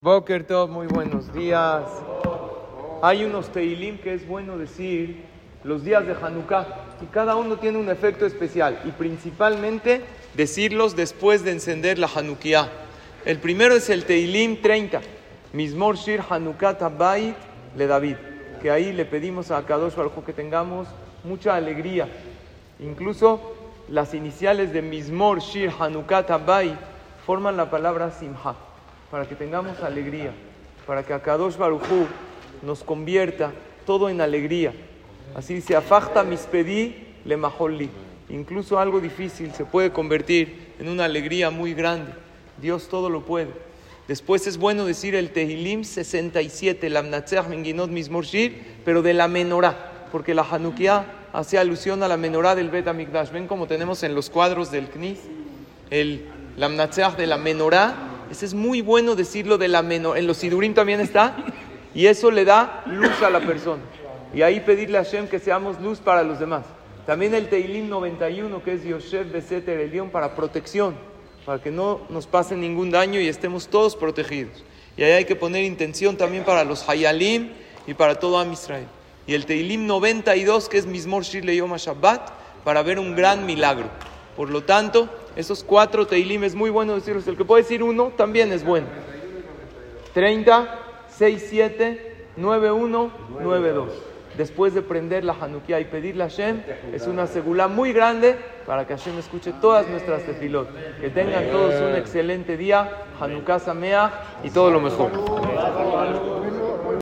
Boker Tov, muy buenos días. Hay unos Teilim que es bueno decir los días de Hanukkah y cada uno tiene un efecto especial y principalmente decirlos después de encender la Hanukkah. El primero es el Teilim 30, Mismor Shir Hanukkah Tabayit le David, que ahí le pedimos a Kadosh Baruj que tengamos mucha alegría. Incluso las iniciales de Mismor Shir Hanukkah Tabayit forman la palabra Simha para que tengamos alegría, para que Akadosh Barujú nos convierta todo en alegría. Así dice, afachta mispedi le majolli. Incluso algo difícil se puede convertir en una alegría muy grande. Dios todo lo puede. Después es bueno decir el Tehilim 67, la Menginot Mismorshir, pero de la menorá, porque la Hanukkah hace alusión a la menorá del Bet Amikdash. Ven como tenemos en los cuadros del Knis el Lamnatzeach de la menorá ese es muy bueno decirlo de la menor. En los sidurim también está. Y eso le da luz a la persona. Y ahí pedirle a Hashem que seamos luz para los demás. También el Teilim 91, que es Yosef Beseter Elión, para protección. Para que no nos pase ningún daño y estemos todos protegidos. Y ahí hay que poner intención también para los Hayalim y para todo Am Israel. Y el Teilim 92, que es Mismor Shir Yom Shabbat, para ver un gran milagro. Por lo tanto, esos cuatro teilim es muy bueno decirlos. El que puede decir uno también es bueno. 30, 6, 7, 9, 1, 9, 2. Después de prender la Hanukkah y pedirle a Hashem, es una segula muy grande para que Hashem escuche todas nuestras tefilot. Que tengan todos un excelente día, Hanukkah Samea y todo lo mejor.